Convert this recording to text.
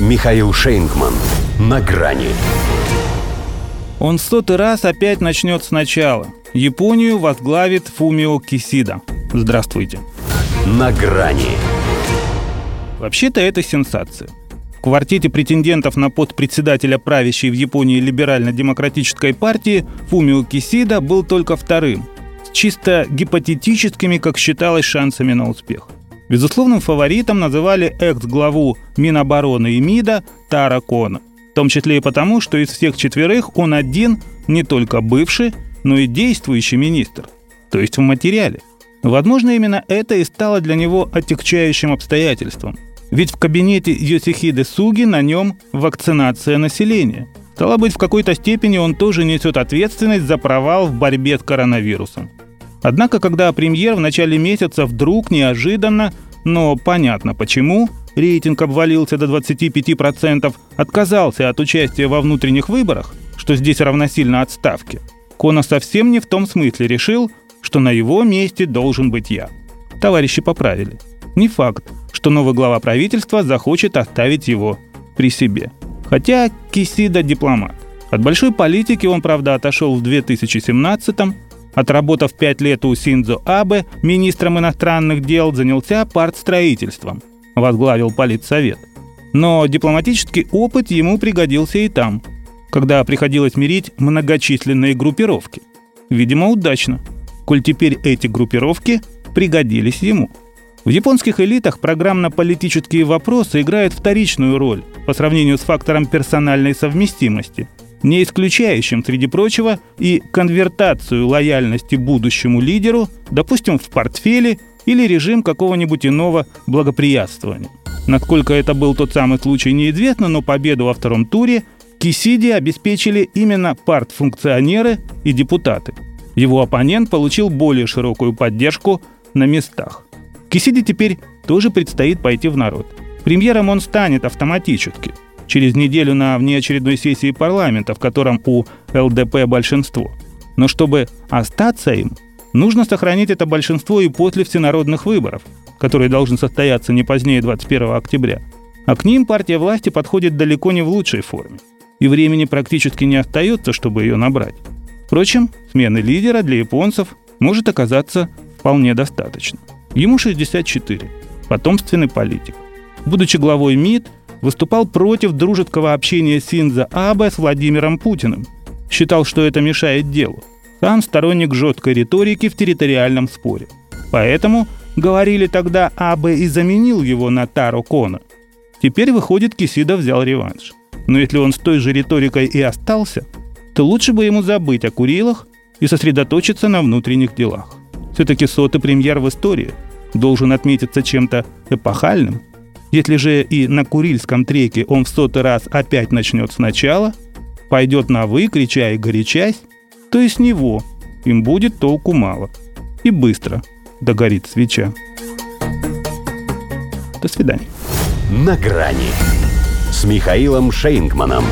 Михаил Шейнгман. На грани. Он в сотый раз опять начнет сначала. Японию возглавит Фумио Кисида. Здравствуйте. На грани. Вообще-то это сенсация. В квартете претендентов на пост председателя правящей в Японии либерально-демократической партии Фумио Кисида был только вторым, с чисто гипотетическими, как считалось, шансами на успех. Безусловным фаворитом называли экс-главу Минобороны и МИДа Тара Кона. В том числе и потому, что из всех четверых он один не только бывший, но и действующий министр, то есть в материале. Возможно, именно это и стало для него отягчающим обстоятельством. Ведь в кабинете Йосихиды Суги на нем вакцинация населения. Стало быть, в какой-то степени он тоже несет ответственность за провал в борьбе с коронавирусом. Однако, когда премьер в начале месяца вдруг неожиданно, но понятно почему, рейтинг обвалился до 25%, отказался от участия во внутренних выборах, что здесь равносильно отставке, Кона совсем не в том смысле решил, что на его месте должен быть я. Товарищи поправили. Не факт, что новый глава правительства захочет оставить его при себе. Хотя Кисида дипломат. От большой политики он, правда, отошел в 2017-м, Отработав пять лет у Синдзо Абе, министром иностранных дел занялся партстроительством, возглавил политсовет. Но дипломатический опыт ему пригодился и там, когда приходилось мирить многочисленные группировки. Видимо, удачно, коль теперь эти группировки пригодились ему. В японских элитах программно-политические вопросы играют вторичную роль по сравнению с фактором персональной совместимости – не исключающим, среди прочего, и конвертацию лояльности будущему лидеру, допустим, в портфеле или режим какого-нибудь иного благоприятствования. Насколько это был тот самый случай, неизвестно, но победу во втором туре Кисиди обеспечили именно партфункционеры и депутаты. Его оппонент получил более широкую поддержку на местах. Кисиди теперь тоже предстоит пойти в народ. Премьером он станет автоматически – через неделю на внеочередной сессии парламента, в котором у ЛДП большинство. Но чтобы остаться им, нужно сохранить это большинство и после всенародных выборов, которые должны состояться не позднее 21 октября. А к ним партия власти подходит далеко не в лучшей форме. И времени практически не остается, чтобы ее набрать. Впрочем, смены лидера для японцев может оказаться вполне достаточно. Ему 64, потомственный политик. Будучи главой МИД, выступал против дружеского общения Синза Абе с Владимиром Путиным. Считал, что это мешает делу. Сам сторонник жесткой риторики в территориальном споре. Поэтому, говорили тогда, Абе и заменил его на Таро Кона. Теперь, выходит, Кисида взял реванш. Но если он с той же риторикой и остался, то лучше бы ему забыть о Курилах и сосредоточиться на внутренних делах. Все-таки сотый премьер в истории должен отметиться чем-то эпохальным – если же и на Курильском треке он в сотый раз опять начнет сначала, пойдет на «вы», крича и горячась, то и с него им будет толку мало. И быстро догорит свеча. До свидания. На грани с Михаилом Шейнгманом.